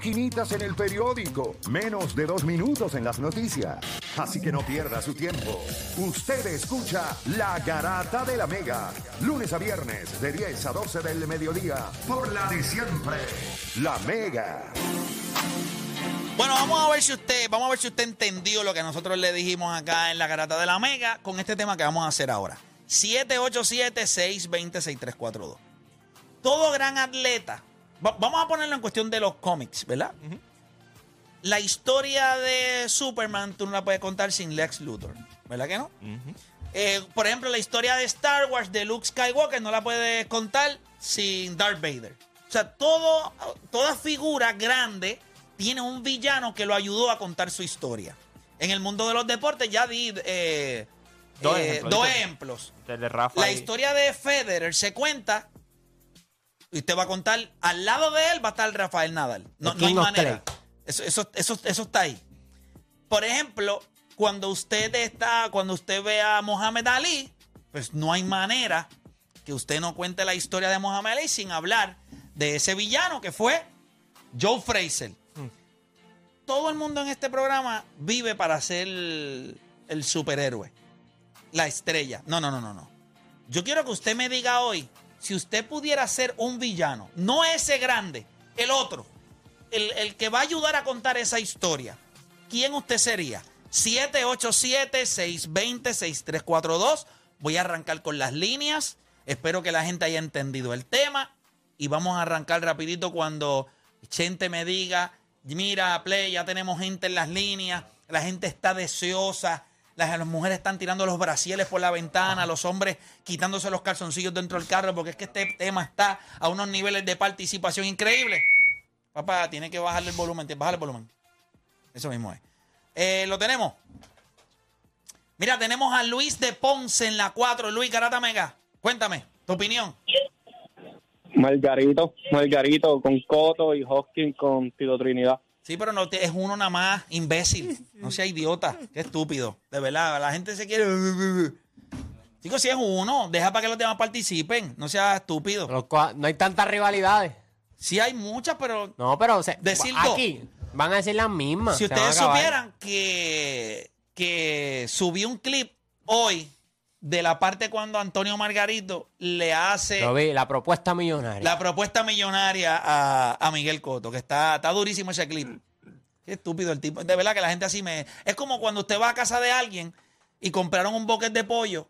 Quinitas en el periódico, menos de dos minutos en las noticias. Así que no pierda su tiempo. Usted escucha La Garata de la Mega, lunes a viernes de 10 a 12 del mediodía, por la de siempre, La Mega. Bueno, vamos a ver si usted, vamos a ver si usted entendió lo que nosotros le dijimos acá en la garata de la Mega con este tema que vamos a hacer ahora. 787-620-6342. Todo gran atleta, va- vamos a ponerlo en cuestión de los cómics, ¿verdad? La historia de Superman tú no la puedes contar sin Lex Luthor, ¿verdad que no? Eh, por ejemplo, la historia de Star Wars de Luke Skywalker no la puedes contar sin Darth Vader. O sea, todo, toda figura grande tiene un villano que lo ayudó a contar su historia. En el mundo de los deportes ya di eh, Dos eh, ejemplos. dos ejemplos. El de Rafa. La y- historia de Federer se cuenta y usted va a contar, al lado de él va a estar Rafael Nadal. No, hay manera. Eso, eso, eso, eso está ahí. Por ejemplo, cuando usted está, cuando usted ve a Mohamed Ali, pues no hay manera que usted no cuente la historia de Mohamed Ali sin hablar de ese villano que fue Joe Fraser. Todo el mundo en este programa vive para ser el, el superhéroe, la estrella. No, no, no, no, no. Yo quiero que usted me diga hoy, si usted pudiera ser un villano, no ese grande, el otro, el, el que va a ayudar a contar esa historia, ¿quién usted sería? 787-620-6342. Voy a arrancar con las líneas. Espero que la gente haya entendido el tema. Y vamos a arrancar rapidito cuando gente me diga, mira, Play, ya tenemos gente en las líneas. La gente está deseosa. Las, mujeres están tirando los brasieles por la ventana, los hombres quitándose los calzoncillos dentro del carro, porque es que este tema está a unos niveles de participación increíbles. Papá, tiene que bajarle el volumen, bajarle el volumen. Eso mismo es. Eh, ¿Lo tenemos? Mira, tenemos a Luis de Ponce en la 4. Luis Garata Mega, cuéntame, tu opinión. Margarito, Margarito con Coto y Hopkins con Tito Trinidad. Sí, pero no te- es uno nada más, imbécil. No sea idiota. Qué estúpido. De verdad, la gente se quiere. Chicos, si es uno, deja para que los demás participen. No sea estúpido. No hay tantas rivalidades. Sí hay muchas, pero No, pero Decir dos. aquí van a decir las mismas. si ustedes supieran que, que subí un clip hoy de la parte cuando Antonio Margarito le hace Lo vi, la propuesta millonaria. la propuesta millonaria a, a Miguel Coto, que está, está durísimo ese clip. Qué estúpido el tipo. De verdad que la gente así me... Es como cuando usted va a casa de alguien y compraron un bucket de pollo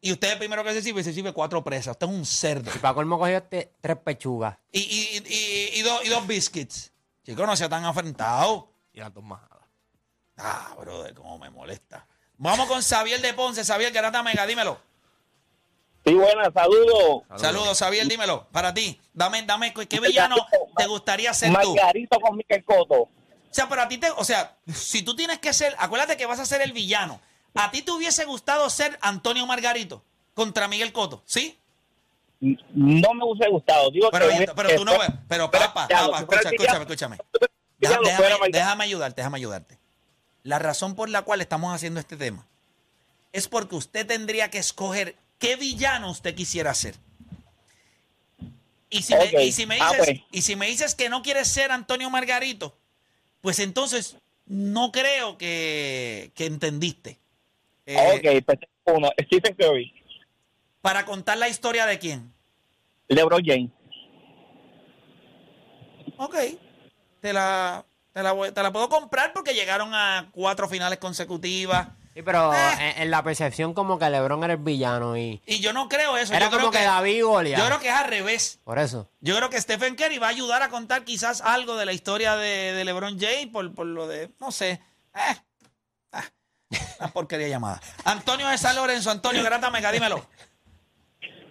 y usted el primero que se sirve, se sirve cuatro presas. Usted es un cerdo. Y para colmo cogió este- tres pechugas. Y, y, y, y dos, y dos biscuits. Chicos, no sea tan afrentado. Y las dos majadas. Ah, brother, cómo me molesta. Vamos con Xavier de Ponce. Xavier, que era mega, dímelo. Sí, buenas, saludos. Saludos, Xavier, dímelo. Para ti, dame, dame, ¿qué villano te gustaría ser tú? Margarito con Miguel Coto. O sea, pero a ti te, o sea, si tú tienes que ser, acuérdate que vas a ser el villano. ¿A ti te hubiese gustado ser Antonio Margarito contra Miguel Coto? ¿Sí? No me hubiese gustado. Digo Pero, que, pero tú no ves. Pero papá, papá, pero escúchame, escúchame. Déjame ayudarte, déjame ayudarte. La razón por la cual estamos haciendo este tema es porque usted tendría que escoger qué villano usted quisiera ser. Y si, me, y si me Ah, dices, y si me dices que no quieres ser Antonio Margarito, pues entonces no creo que, que entendiste. Eh, Ok, pues uno. Stephen Curry, Para contar la historia de quién. LeBron James. Ok. Te la, te la, voy- te la puedo comprar porque llegaron a cuatro finales consecutivas. Sí, pero Eh. en, en la percepción como que LeBron era el villano y Y yo no creo eso. era yo creo como que, David y Goliat. Yo creo que es al revés. Por eso. Yo creo que Stephen Curry va a ayudar a contar quizás algo de la historia de, de LeBron James por, por lo de, no sé. Eh, ah, una porquería llamada. Antonio de San Lorenzo, Antonio Grata Mega, dímelo.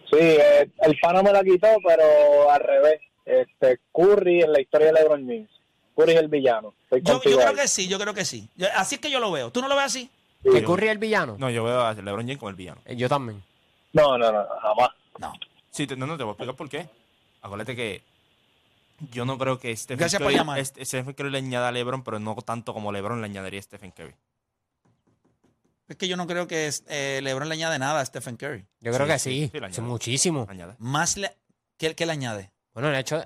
Sí, eh, el pana me la quitó, pero al revés. Este, Curry en la historia de LeBron James. Curry es el villano. Yo, creo ahí. que sí, yo creo que sí. Yo- así es que yo lo veo. ¿Tú no lo ves así? Sí. ¿Que Curry es el villano? No, yo veo a LeBron James como el villano. Eh, Yo también. No, no, no, jamás. No. Sí, te- no, no, te voy a explicar por qué. Acuérdate que yo no creo que Stephen Gracias por Curry, llamar. este- Stephen Curry le añada a LeBron, pero no tanto como LeBron le añadiría a Stephen Curry. Es que yo no creo que eh, LeBron le añade nada a Stephen Curry. Yo creo Sí, que sí, sí. sí, le Sí, añade. muchísimo. Añade. Más le, ¿qué, qué le añade? Bueno, el hecho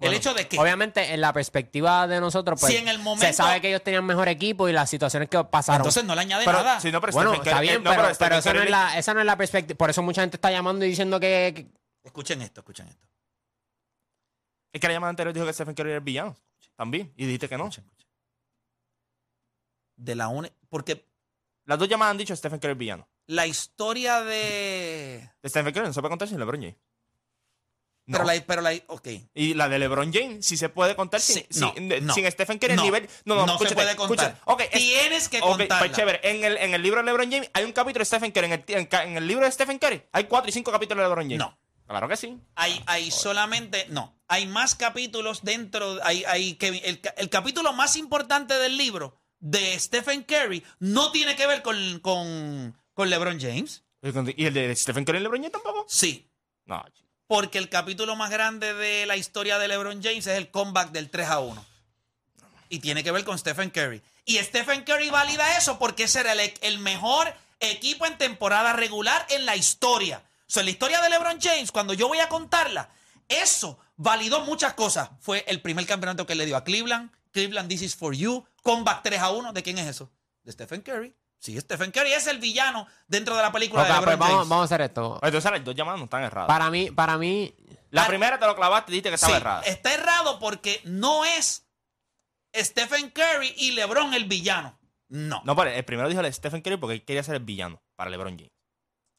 el hecho de que Obviamente, en la perspectiva de nosotros, pues Si en el momento- se sabe que ellos tenían mejor equipo y las situaciones que pasaron. entonces no le añade Pero, nada. si no, pero bueno, Stephen está bien, no, pero, esa, no es la, esa no es la perspectiva. Por eso mucha gente está llamando y diciendo que, que- Escuchen esto, escuchen esto. Es que la llamada anterior dijo que Stephen Curry era el villano. También. Y dijiste que no. Escuchen, escuchen. De la une, porque Las dos llamadas han dicho Stephen Curry es el villano. la historia de De Stephen Curry no se puede contar sin LeBron James. No. pero la pero la ok. Y la de LeBron James sí se puede contar sin, Sí, no, sin, no. sin Stephen Curry. el nivel, no, no, no se puede contar. escúchate. Ok, es- Tienes que ok, contarla. pues chévere. En el, en el libro de LeBron James hay un capítulo de Stephen Curry. En el, en, el libro de Stephen Curry hay cuatro y cinco capítulos de LeBron James. No. Claro que sí. Hay, hay solamente, no, hay más capítulos dentro, hay, hay que, el, el capítulo más importante del libro de Stephen Curry no tiene que ver con, con, con LeBron James. ¿Y el de Stephen Curry y LeBron James tampoco? Sí, No. Porque el capítulo más grande de la historia de LeBron James es el comeback del 3 a 1. Y tiene que ver con Stephen Curry. Y Stephen Curry valida eso porque ese era el, el mejor equipo en temporada regular en la historia. O sea, en la historia de LeBron James, cuando yo voy a contarla, eso validó muchas cosas. Fue el primer campeonato que le dio a Cleveland. Cleveland, this is for you. Comeback 3 a 1. ¿De quién es eso? De Stephen Curry. Sí, Stephen Curry es el villano dentro de la película de pues LeBron vamos, James. vamos a hacer esto. Entonces las dos llamadas no están erradas. Para mí, para mí, La primera te lo clavaste y dijiste que estaba Sí, errada. está errado porque no es Stephen Curry y LeBron el villano. No. No, pero el primero dijo Stephen Curry porque él quería ser el villano para LeBron James.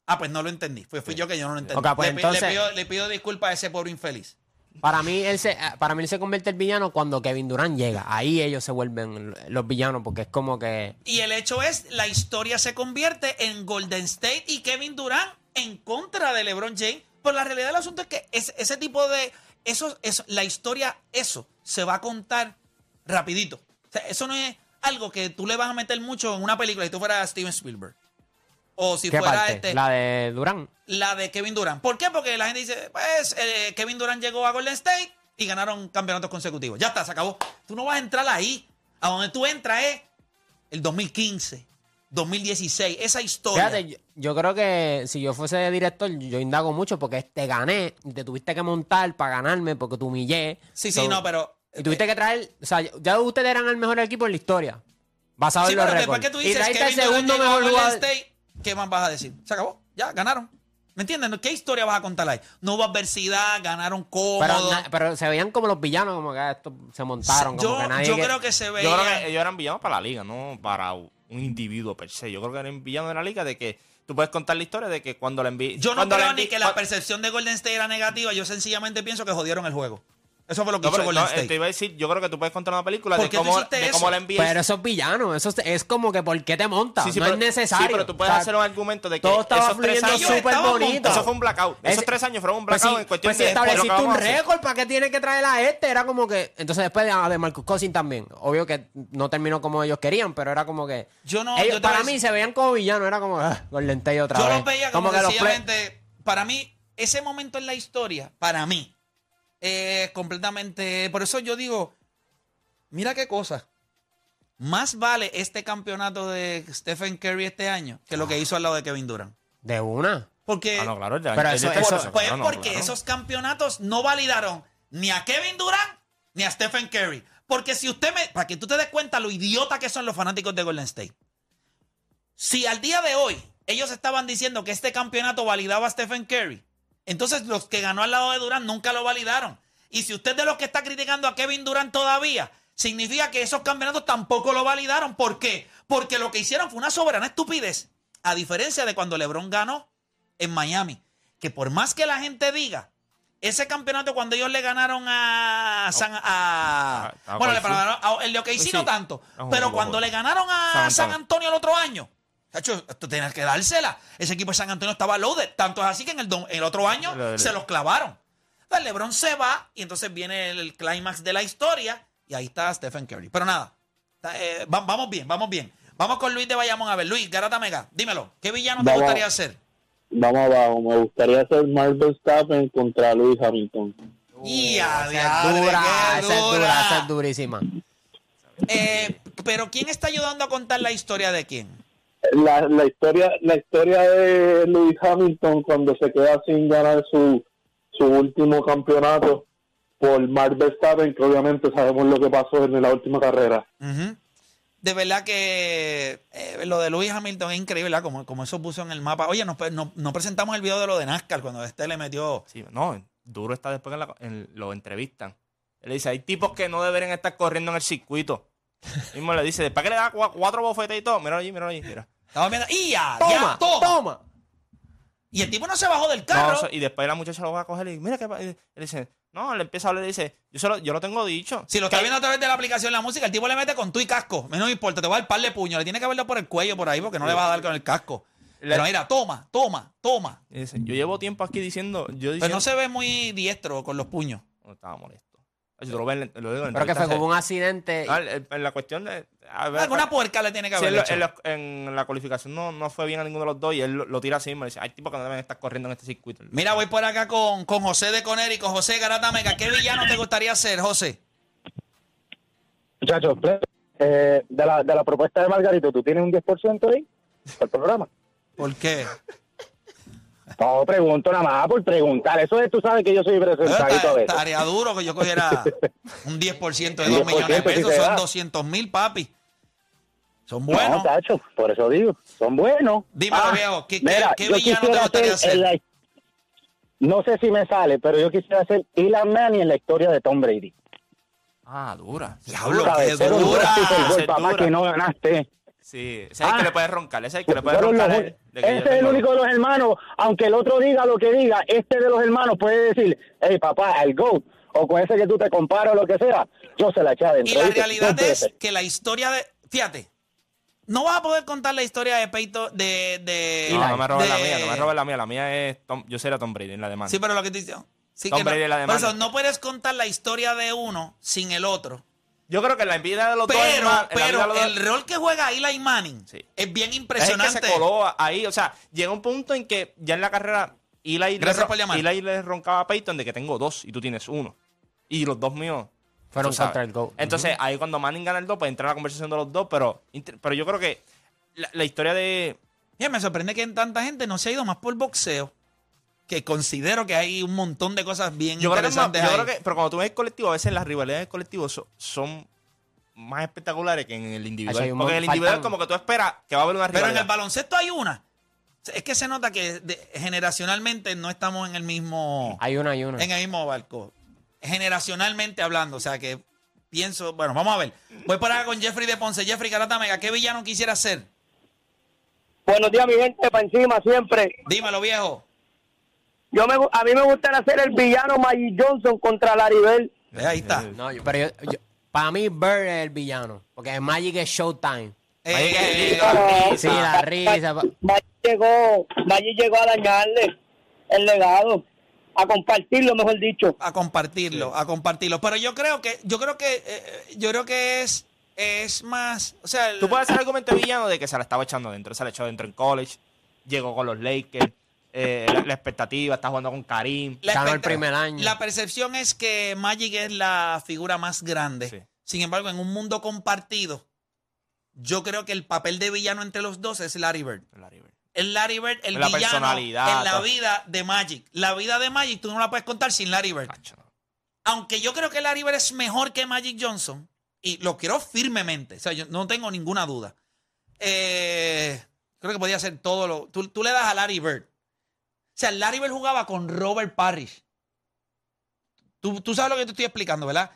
Ah, pues no lo entendí. Fui yo que yo no lo entendí. Pues le, entonces- le pido, le pido disculpas a ese pobre infeliz. Para mí, él se, para mí él se convierte en villano cuando Kevin Durant llega. Ahí ellos se vuelven los villanos porque es como que... Y el hecho es, la historia se convierte en Golden State y Kevin Durant en contra de LeBron James. Pero la realidad del asunto es que es- ese tipo de... Eso, eso, la historia, eso, se va a contar rapidito. Eso no es algo que tú le vas a meter mucho en una película si tú fueras Steven Spielberg. O si ¿Qué fuera parte? este... La de Durant. la de Kevin Durant. ¿Por qué? Porque la gente dice, pues eh, Kevin Durant llegó a Golden State y ganaron campeonatos consecutivos. Ya está, se acabó. Tú no vas a entrar ahí. A donde tú entras es el 2015, 2016, esa historia. Fíjate, yo, yo creo que si yo fuese director, yo indago mucho porque te gané y te tuviste que montar para ganarme porque te humillé. sí, sí, no, pero... Y tuviste que traer, o sea, ya ustedes eran el mejor equipo en la historia. Basado Sí, en los pero después que tú y dices traiste Kevin el segundo mejor Golden jugador. State, ¿qué más vas a decir? Se acabó, ya, ganaron. ¿Me entiendes? ¿Qué historia vas a contar ahí? No hubo adversidad, ganaron cómodo. Pero, pero se veían como los villanos, como que estos se montaron, yo como que nadie. yo que- creo que se veía... Yo creo que ellos eran villanos para la liga, no para un individuo per se. Yo creo que eran villanos de la liga de que tú puedes contar la historia de que cuando la envíe. Yo no creo ni que la percepción de Golden State era negativa. Yo sencillamente pienso que jodieron el juego. Eso fue lo que No, hizo pero, Golden no, State. te iba a decir, yo creo que tú puedes contar una película ¿Por de cómo, de la envíes. Pero esos villanos, eso es- es como que ¿por qué te montas? Sí, sí, no pero- es necesario. Sí, pero tú puedes O sea, hacer un argumento de que todo estaba esos tres fluyendo años. Súper bonito. Eso fue un blackout. Esos tres años fueron un Pues blackout si, en cuestión pues si de. que estableciste un a récord, ¿para qué tiene que traer a este? Era como que. Entonces, después de, ah, de Marcus Cousins también. Obvio que no terminó como ellos querían, pero era como que. Yo no- ellos- yo para a mí se veían como villanos. Era como. Ah, Golden State otra Yo vez. los veía como, que los play- sencillamente. Para mí, ese momento en la historia, para mí, es completamente. Por eso yo digo, mira qué cosa. Más vale este campeonato de Stephen Curry este año que lo que hizo al lado de Kevin Durant. De una. Porque, Ah, no, claro, Pero eso- eso- caso, pues no, porque claro. esos campeonatos no validaron ni a Kevin Durant ni a Stephen Curry. Porque si usted me. Para que tú te des cuenta lo idiota que son los fanáticos de Golden State. Si al día de hoy ellos estaban diciendo que este campeonato validaba a Stephen Curry, entonces los que ganó al lado de Durant nunca lo validaron. Y si usted es de los que está criticando a Kevin Durant todavía, significa que esos campeonatos tampoco lo validaron. ¿Por qué? Porque lo que hicieron fue una soberana estupidez. A diferencia de cuando LeBron ganó en Miami. Que por más que la gente diga, ese campeonato cuando ellos le ganaron a San a, A- a bueno, le Golden ganaron a- el de OKC Sí. no tanto, A un pero cuando le ganaron a San Antonio. El otro año, Chacho, esto tenías que dársela. Ese equipo de San Antonio estaba loaded. Tanto es así que en el, el otro año se los clavaron. Entonces LeBron se va y entonces viene el, clímax de la historia y ahí está Stephen Curry. Pero nada, está, eh, va- vamos bien, vamos bien. Vamos con Luis de Bayamón a ver. Luis, Garata Mega, dímelo. ¿Qué villano te gustaría hacer? Vamos abajo. Me gustaría hacer Mark Verstappen contra Lewis Hamilton. ¡Ya, Esa esa es dura, dura! esa es durísima. Eh, pero ¿quién está ayudando a contar la historia de quién? La, la historia la historia de Lewis Hamilton cuando se queda sin ganar su, su último campeonato por Mark Verstappen, que obviamente sabemos lo que pasó en la última carrera. De verdad que eh, lo de Lewis Hamilton es increíble, ¿verdad? Como, como eso puso en el mapa. Oye, nos, no, no presentamos el video de lo de NASCAR cuando este le metió. Sí, no, duro está después que la- en- lo entrevistan. Él dice, hay tipos que no deberían estar corriendo en el circuito. Mismo le dice, después que le da cua- cuatro bofetas y todo, mira allí, mira allí, mira. Estaba viendo. ¡Y ya! Toma, ya, toma! toma. Y el tipo no se bajó del No, carro. eso- y después la muchacha lo va a coger y dice, mira que él dice, no, le empieza a hablar y dice, yo, se lo, yo lo tengo dicho. si lo está viendo a través de la aplicación la música, el tipo le mete con tu y casco. No me importa, te va a dar par de puño. Le tiene que haberlo por el cuello por ahí porque no le va a dar con el casco. Le- Pero mira, toma, toma, toma. dice, yo llevo tiempo aquí diciendo, yo Pero diciendo, no se ve muy diestro con los puños. No, estaba molesto. Yo lo, veo en- lo en Pero que fue como un accidente. Ah, en la cuestión de... a ver, Alguna puerca le tiene que haber hecho. en la, en la cualificación no, no fue bien a ninguno de los dos y él lo, lo tira así mismo. le dice, hay tipos que no deben estar corriendo en este circuito. Mira, voy por acá con, con José de Conérico. José Garata Mega, ¿qué villano te gustaría ser, José? Muchachos, eh, de, la, de la propuesta de Margarito, ¿tú tienes un 10% ahí? El programa. ¿Por qué? No, pregunto nada más por preguntar. Eso es, tú sabes que yo soy presentadito a veces. Estaría duro que yo cogiera un 10% de Un 2 millones de 10% si pesos. Son da. 200 mil, papi. Son No, buenos. tacho, por eso digo, son buenos. Ah, Dímelo, viejo, ¿qué- qué- mira, qué yo villano te gustaría la- no sé si me sale, pero yo quisiera ser Elon Manning en la historia de Tom Brady. Ah, dura. Diablo, qué un dura. Dura. que no ganaste. Sí, ese es el Ah. que le puede roncar, ese es el que le puede roncar. los- que ese es el tengo- único de los hermanos, aunque el otro diga lo que diga, este de los hermanos puede decir, hey papá, el GOAT, o con ese que tú te comparas o lo que sea, yo se la eché adentro. Y la realidad es que la historia de. Fíjate, no vas a poder contar la historia de Peito de. de No, no me robes la mía, no me robes la mía. La mía es Tom, yo sería Tom Brady en la demanda. Sí, pero lo que te dice. Sí, Tom que no- Brady la por demanda. eso no puedes contar la historia de uno sin el otro. Yo creo que la envidia de los dos Pero, en la vida pero de los dos- el rol que juega Eli Manning Sí. es bien es el impresionante. que se coló ahí. O sea, llega un punto en que ya en la carrera Eli, le, Gracias por. Eli le roncaba a Peyton de que tengo dos y tú tienes uno. Y los dos míos. Fueron contra el GOAT. Entonces, ahí cuando Manning gana el dos, pues entra la conversación de los dos. Pero, pero yo creo que la, la historia de. Mira, me sorprende que en tanta gente no se ha ido más por boxeo. Que considero que hay un montón de cosas bien Yo creo, que, es más- interesantes yo ahí. creo que. Pero cuando tú ves el colectivo, a veces las rivalidades del colectivo so- son más espectaculares que en el individual. Porque en el individual, faltan- como que tú esperas que va a haber una Pero rivalidad. en el baloncesto hay una. Es que se nota que de- generacionalmente no estamos en el mismo Hay una, hay una. en el mismo barco. Generacionalmente hablando, o sea que pienso, bueno, vamos a ver. Voy por acá con Jeffrey de Ponce. Jeffrey Garata Mega, ¿qué villano quisiera ser? Buenos días, mi gente, para encima siempre. Dímelo, viejo. Yo me, a mí me gustaría ser el villano Magic Johnson contra Laribel. Ve, Ahí está. No, yo- pero yo, yo- para mí Bird es el villano. Porque Magic es Showtime. Eh, Sí, la risa. Magic llegó, Magic llegó a dañarle el legado, a compartirlo, mejor dicho. a compartirlo, a compartirlo. Pero yo creo que, yo creo que, eh, yo creo que es, es más, o sea, el- Tú puedes hacer argumento de villano de que se la estaba echando dentro. Se la echó dentro en college. Llegó con los Lakers. eh, la, la expectativa, está jugando con Karim. la ganó el expecta- primer año. La percepción es que Magic es la figura más grande. Sí. Sin embargo, en un mundo compartido, yo creo que el papel de villano entre los dos es Larry Bird. Larry Bird. El Larry Bird, el La villano personalidad, en la todo. vida de Magic. La vida de Magic tú no la puedes contar sin Larry Bird. Cacho. Aunque yo creo que Larry Bird es mejor que Magic Johnson, y lo quiero firmemente, o sea, yo no tengo ninguna duda. Eh, creo que podía ser todo lo. Tú, tú le das a Larry Bird. O sea, Larry Bird jugaba con Robert Parrish. Tú, tú sabes lo que te estoy explicando, ¿verdad?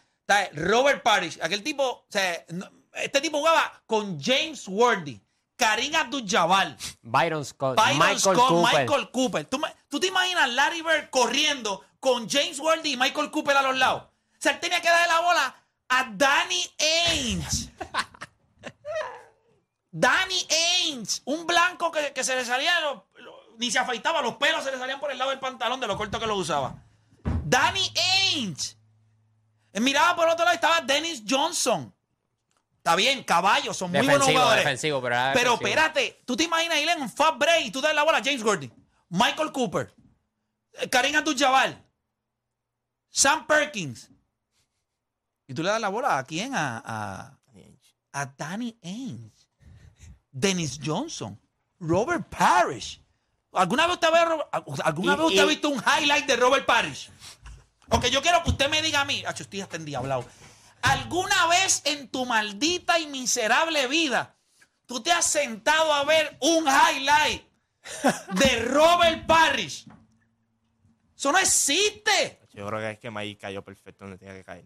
Robert Parrish, aquel tipo, o sea, este tipo jugaba con James Worthy, Karim Abdul-Jabbar, Byron Scott. Byron Michael Scott, Cooper. Michael Cooper. ¿Tú, me- tú te imaginas Larry Bird corriendo con James Worthy y Michael Cooper a los lados? O sea, él tenía que darle la bola a Danny Ainge. Danny Ainge, un blanco que, que se le salía, lo- lo- ni se afeitaba, los pelos se le salían por el lado del pantalón de lo corto que lo usaba. Danny Ainge. Miraba por otro lado y estaba Dennis Johnson. Está bien, caballos, son muy buenos Defensivo, jugadores. defensivo, pero era Pero defensivo. espérate, tú te imaginas ir en un fast break y tú das la bola a James Gordy, Michael Cooper, eh, Karim Abdul-Jabbar, Sam Perkins. Y tú le das la bola a quién? A, a, a Danny Ainge, Dennis Johnson, Robert Parrish. ¿Alguna vez usted, ha, ¿alguna Y- vez usted ha visto un highlight de Robert Parrish? Ok, yo quiero que usted me diga a mí, acho, estoy hasta endiablado. ¿Alguna vez en tu maldita y miserable vida tú te has sentado a ver un highlight de Robert Parrish? Eso no existe. Yo creo que es que Mike cayó perfecto donde tenía que caer.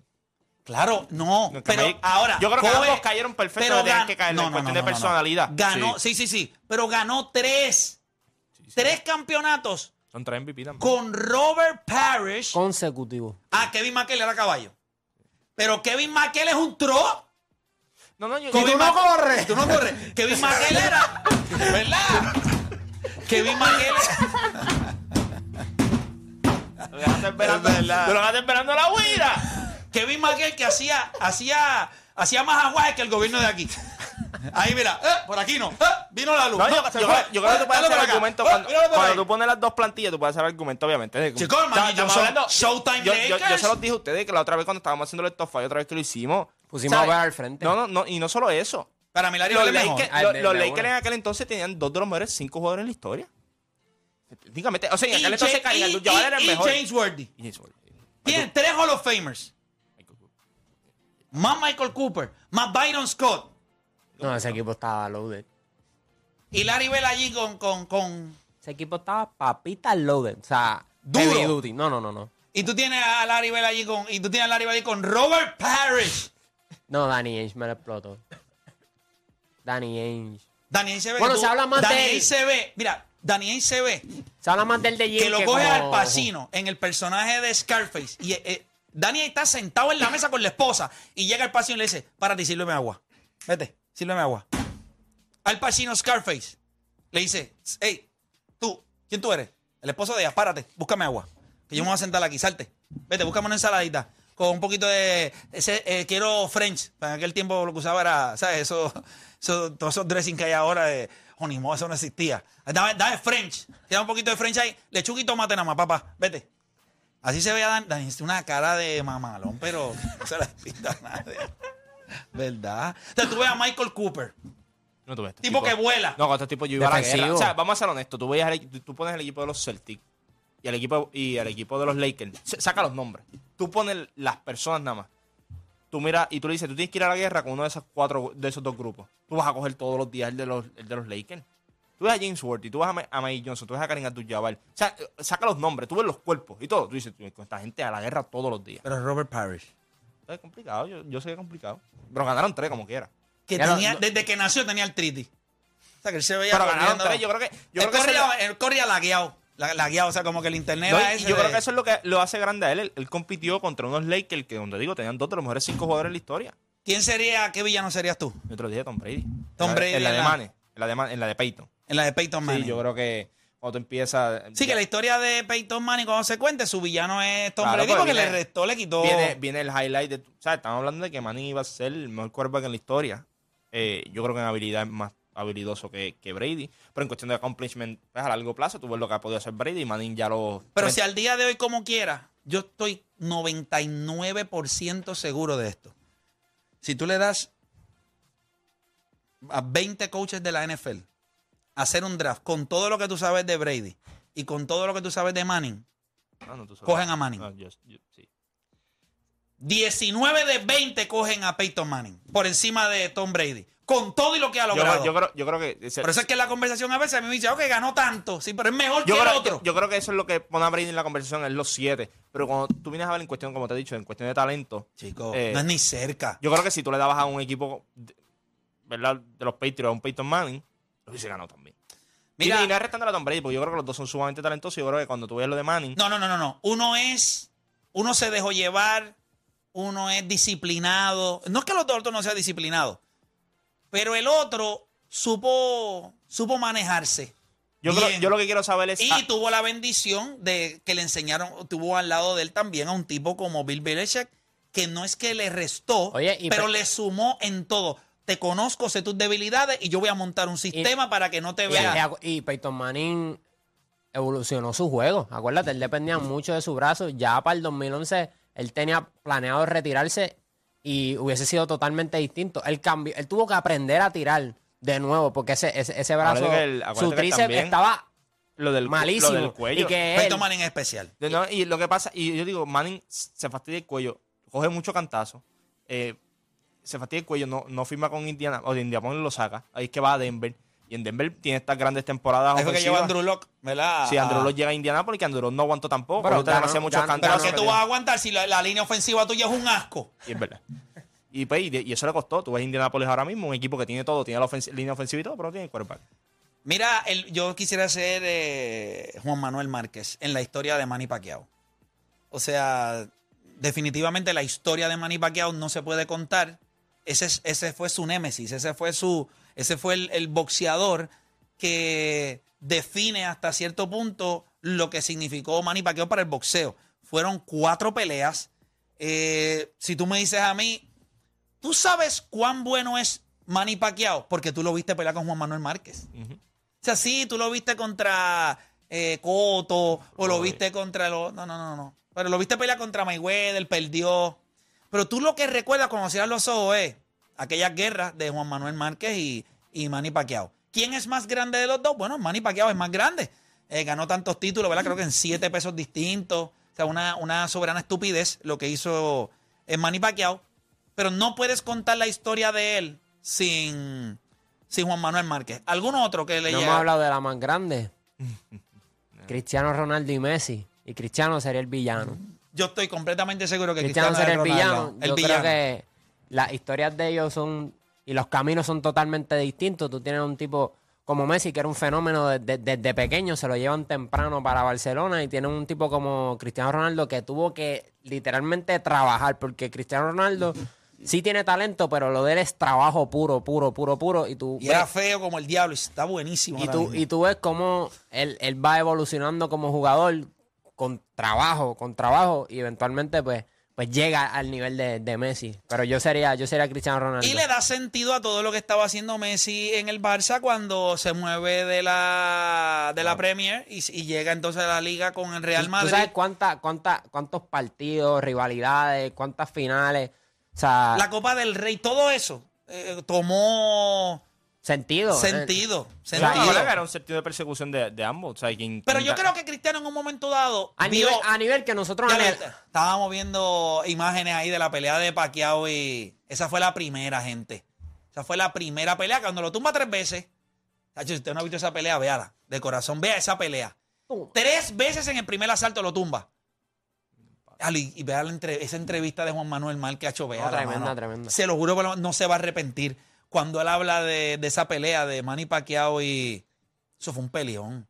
Claro, no, No, pero Mike- ahora. yo creo que ambos cayeron perfecto pero donde tenían que caer, en cuestión de no. personalidad. Ganó, Sí. sí, sí, sí, pero ganó tres. Tres campeonatos Son tres MVP también. con Robert Parrish. Consecutivo. Ah, Kevin McHale era caballo. Pero Kevin McHale es un tro. No, no, yo, Kevin yo- Ma- Tú no corres. Kevin McHale era. ¿Verdad? Kevin McHale. Lo dejaste esperando, Es verdad. tú lo dejaste esperando la huida. Kevin McHale que hacía, hacía, hacía más aguaje que el gobierno de aquí. Ahí mira, eh, por aquí no. eh, vino la luz. No, yo, yo creo, yo creo que tú puedes hacer acá. argumento Eh, cuando, tú pones las dos plantillas, tú puedes hacer argumento, obviamente. Chicos, el hablando- Showtime yo, yo, yo se los dije a ustedes que la otra vez cuando estábamos haciendo el top five, otra vez que lo hicimos. Pusimos ¿sabes? a ver al frente. No, no, no, y no solo eso. Para mí, Larry Los. Lakers, los- Lakers en aquel entonces tenían dos de los mejores cinco jugadores en la historia. Técnicamente, o sea, en Y aquel entonces Karim y- Abdul-Jabbar era el mejor. James Worthy. Y James Worthy. Tienen tres Hall of Famers. Más Michael Cooper, más Byron Scott. No, ese equipo estaba loaded. Y Larry Bell allí con, con, con... Ese equipo estaba papita loaded. O sea, Duro. heavy duty. No, no, no, no. Y tú tienes a Larry Bell allí con... Y tú tienes a Larry Bell allí con Robert Parrish. No, Danny Ainge me lo explotó. Danny Ainge. Danny Ainge se ve... Bueno, se habla más Danny de él. Se ve... Mira, Danny Ainge se ve Se habla más del de Jim que lo que coge como- al Pacino en el personaje de Scarface. Y eh, Danny está sentado en la mesa con la esposa. Y llega el Pacino y le dice, párate y sírveme agua. Vete, sírveme agua. Al Pacino Scarface le dice, hey, tú, ¿quién tú eres? El esposo de ella, párate, búscame agua. Que yo me voy a sentar aquí, salte. Vete, búscame una ensaladita. Con un poquito de. Ese, eh, quiero French. Para aquel tiempo lo que usaba era, ¿sabes? Eso, eso, todos esos dressing que hay ahora de. Ni modo, eso no existía. Dame, dame French. Tira un poquito de French ahí. Lechuga y tomate nada más, papá. Vete. Así se veía Dan, Dan- una cara de mamalón, pero no se la despista a nadie. ¿Verdad? O sea, tú ves a Michael Cooper, No, tú ves, este tipo que vuela. No, con este tipo yo iba a la guerra. O sea, vamos a ser honestos. Tú, veías el- tú pones el equipo de los Celtics y el equipo, y el equipo de los Lakers. Saca los nombres. Tú pones las personas nada más. Tú miras y tú le dices, tú tienes que ir a la guerra con uno de esos cuatro, de esos dos grupos. Tú vas a coger todos los días el de los, el de los Lakers. Tú ves a James Worthy, tú ves a, Ma- a Mike Johnson, tú ves a Karim Abdul-Jabbar. O sea, eh, saca los nombres, tú ves los cuerpos y todo. Tú dices, "Tú, con esta gente a la guerra todos los días. Pero Robert Parrish. Es complicado, yo, yo sé que es complicado. Pero ganaron tres como quiera. Que Ya tenía, no- desde que nació tenía el triti. O sea, que él se veía Pero ganaron corriendo. tres, yo creo que... Yo él, creo que eso corría, él corría lagueado. La, lagueado, o sea, como que el internet No, era y ese yo de- creo que eso es lo que lo hace grande a él. Él, él compitió contra unos Lakers que, donde digo, tenían dos de los mejores cinco jugadores en la historia. ¿Quién sería, qué villano serías tú? Yo te lo dije, Tom Brady. Tom En la- Brady En la en de la- Mane. En la de, en la de Peyton. En la de Peyton Manning. Sí, yo creo que cuando tú empiezas... Sí, que la historia de Peyton Manning, cuando se cuente, su villano es Tom Brady porque porque viene- le restó, le quitó. Viene, viene el highlight de... O sea, estamos hablando de que Manning iba a ser el mejor quarterback en la historia. Eh, yo creo que en habilidad es más habilidoso que, que Brady. Pero en cuestión de accomplishment, pues, a largo plazo, tú ves lo que ha podido hacer Brady y Manning ya lo... Pero si al día de hoy, como quiera, yo estoy 99% seguro de esto. Si tú le das a 20 coaches de la NFL hacer un draft con todo lo que tú sabes de Brady y con todo lo que tú sabes de Manning, No, no, tú sabes. cogen a Manning. No, yo- yo- sí. 19 de 20 cogen a Peyton Manning por encima de Tom Brady. Con todo y lo que ha logrado. yo creo, yo creo que... Por eso es que la conversación a veces a mí me dice, ok, ganó tanto, sí, pero es mejor Yo que el otro. yo, yo creo que eso es lo que pone a Brady en la conversación, es los siete. Pero cuando tú vienes a ver en cuestión, como te he dicho, en cuestión de talento, Chico, Eh, no es ni cerca. yo creo que si tú le dabas a un equipo, de- ¿verdad? De los Patriots, a un Peyton Manning, lo hubiese ganado también. Mira, y, y no es restando a Tom Brady, porque yo creo que los dos son sumamente talentosos. y Yo creo que cuando tú ves lo de Manning, no, no, no, no, no. Uno es, uno se dejó llevar, uno es disciplinado. No es que los dos otros no sean disciplinados, pero el otro supo, supo manejarse. yo, creo, yo lo que quiero saber es. Y ah, tuvo la bendición de que le enseñaron, tuvo al lado de él también a un tipo como Bill Belichick, que no es que le restó, Oye, y pero pe- le sumó en todo. Te conozco, sé tus debilidades y yo voy a montar un sistema para que no te veas. y- y Peyton Manning evolucionó su juego. Acuérdate, él dependía mucho de su brazo. Ya para el 2011 él tenía planeado retirarse y hubiese sido totalmente distinto. Él, cambió, él tuvo que aprender a tirar de nuevo porque ese, ese, ese brazo, el- su tríceps estaba lo del, malísimo. lo del cuello. Y que Peyton él, Manning en especial. De- no, y lo que pasa, y yo digo, Manning se fastidia el cuello, coge mucho cantazo, eh, se fastidia el cuello, no, no firma con Indiana, o de Indianapolis lo saca, ahí es que va a Denver, y en Denver tiene estas grandes temporadas fue que lleva. Andrew Locke, ¿verdad? Sí, Andrew Ah. Locke llega a Indianapolis, que Andrew Locke no aguantó tampoco, Pero ganó- hacía muchos Pero que tú vas a aguantar si la, la línea ofensiva tuya es un asco. Y es verdad. Y, pues, y, eso le costó. Tú ves Indianapolis ahora mismo, un equipo que tiene todo, tiene la línea ofensiva y todo, pero no tiene quarterback. Mira, el- yo quisiera ser eh, Juan Manuel Márquez en la historia de Manny Pacquiao. O sea, definitivamente la historia de Manny Pacquiao no se puede contar. Ese, es- ese fue su némesis, ese fue su, ese fue el, el boxeador que define hasta cierto punto lo que significó Manny Pacquiao para el boxeo. Fueron cuatro peleas. Eh, si tú me dices a mí, ¿tú sabes cuán bueno es Manny Pacquiao? Porque tú lo viste pelear con Juan Manuel Márquez. O sea, sí, tú lo viste contra eh, Cotto o lo viste contra los... No, no, no, no. Pero lo viste pelear contra Mayweather, perdió. Pero tú lo que recuerdas cuando cierras los ojos es aquellas guerras de Juan Manuel Márquez y, y Manny Pacquiao. ¿Quién es más grande de los dos? Bueno, Manny Pacquiao es más grande. Eh, ganó tantos títulos, ¿verdad? Creo que en siete pesos distintos. O sea, una, una soberana estupidez lo que hizo eh, Manny Pacquiao. Pero no puedes contar la historia de él sin, sin Juan Manuel Márquez. ¿Algún otro que le no llega? hemos hablado de la más grande. Cristiano Ronaldo y Messi. Y Cristiano sería el villano. Yo estoy completamente seguro que Cristiano Cristiano, el villano. El Yo villano. creo que las historias de ellos son. Y los caminos son totalmente distintos. Tú tienes un tipo como Messi, que era un fenómeno desde, pequeño, se lo llevan temprano para Barcelona. Y tienes un tipo como Cristiano Ronaldo que tuvo que literalmente trabajar. Porque Cristiano Ronaldo sí tiene talento, pero lo de él es trabajo puro, puro, puro, puro. Y tú Y ves- era feo como el diablo y está buenísimo. y tú, y tú ves cómo él, él va evolucionando como jugador con trabajo, con trabajo, y eventualmente pues, pues llega al nivel de, de Messi. Pero yo sería, yo sería Cristiano Ronaldo. Y le da sentido a todo lo que estaba haciendo Messi en el Barça cuando se mueve de la, de la Premier y, y llega entonces a la liga con el Real ¿Tú- Madrid. ¿Tú sabes cuánta, cuánta, cuántos partidos, rivalidades, cuántas finales? O sea, La Copa del Rey, todo eso eh, tomó sentido. sentido. Sentido. era un sentido de persecución de, de ambos. O sea, quien- Pero yo creo que Cristiano en un momento dado A vio- nivel, a nivel que nosotros... Anhel- estábamos viendo imágenes ahí de la pelea de Pacquiao y esa fue la primera, gente. Esa fue la primera pelea. Cuando lo tumba tres veces, Tacho, si usted no ha visto esa pelea, véala. De corazón, vea esa pelea. Tres veces en el primer asalto lo tumba. Y, vea la entre- esa entrevista de Juan Manuel Mal que ha hecho, vea. No, tremenda, tremenda. Se lo juro, no se va a arrepentir. Cuando él habla de, de esa pelea de Manny Pacquiao y... Eso fue un peleón.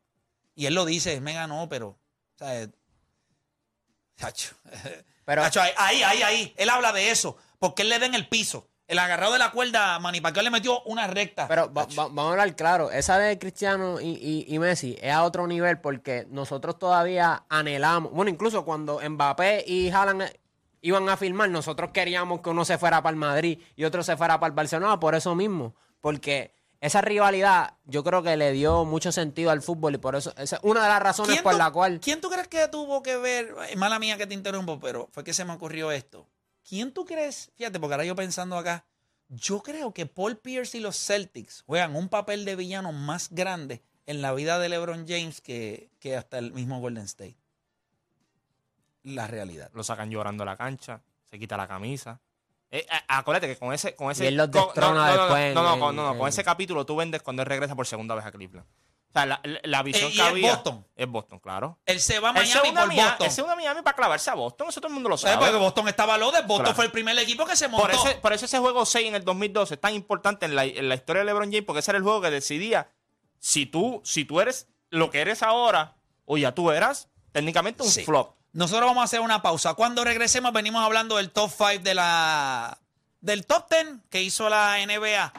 Y él lo dice, me ganó, pero... O sea, eh, Tacho. Pero- Tacho, ahí, ahí, ahí, ahí. Él habla de eso. Porque él le da en el piso. El agarrado de la cuerda, Manny Pacquiao le metió una recta. Pero va- va- vamos a hablar claro, esa de Cristiano y, y- y Messi es a otro nivel porque nosotros todavía anhelamos, bueno, incluso cuando Mbappé y Haaland iban a firmar, nosotros queríamos que uno se fuera para el Madrid y otro se fuera para el Barcelona por eso mismo, porque esa rivalidad yo creo que le dio mucho sentido al fútbol y por eso, esa es una de las razones por tú, la cual... ¿Quién tú crees que tuvo que ver? Es mala mía que te interrumpo, pero fue que se me ocurrió esto. ¿Quién tú crees? Fíjate, porque ahora yo pensando acá, yo creo que Paul Pierce y los Celtics juegan un papel de villano más grande en la vida de LeBron James que, que hasta el mismo Golden State. La realidad. Lo sacan llorando a la cancha, se quita la camisa. Eh, a- acuérdate que con ese. Con ese Y él los con- destrona no, no, después No, no, con, no, con ese capítulo tú vendes cuando él regresa por segunda vez a Cleveland. O sea, la, la- la visión Eh, y que es había. Boston. Es Boston, claro. Él se va a Miami por Miami- Boston. él se une a Miami para clavarse a Boston, eso todo el mundo lo ¿Sabes? sabe. Porque Boston estaba loaded. Boston Claro. fue el primer equipo que se montó. Por eso, por eso ese juego 6 en el 2012 es tan importante en la, en la historia de LeBron James, porque ese era el juego que decidía si tú, si tú eres lo que eres ahora o ya tú eras técnicamente un Sí. flop. Nosotros vamos a hacer una pausa. Cuando regresemos venimos hablando del top 5 de la del top 10 que hizo la NBA,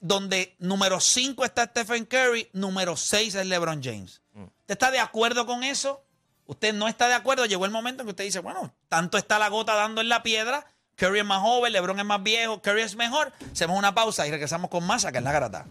donde número 5 está Stephen Curry, número 6 es LeBron James. ¿Usted está de acuerdo con eso? ¿Usted no está de acuerdo? Llegó el momento en que usted dice, bueno, tanto está la gota dando en la piedra, Curry es más joven, LeBron es más viejo, Curry es mejor. Hacemos una pausa y regresamos con más acá en la garata.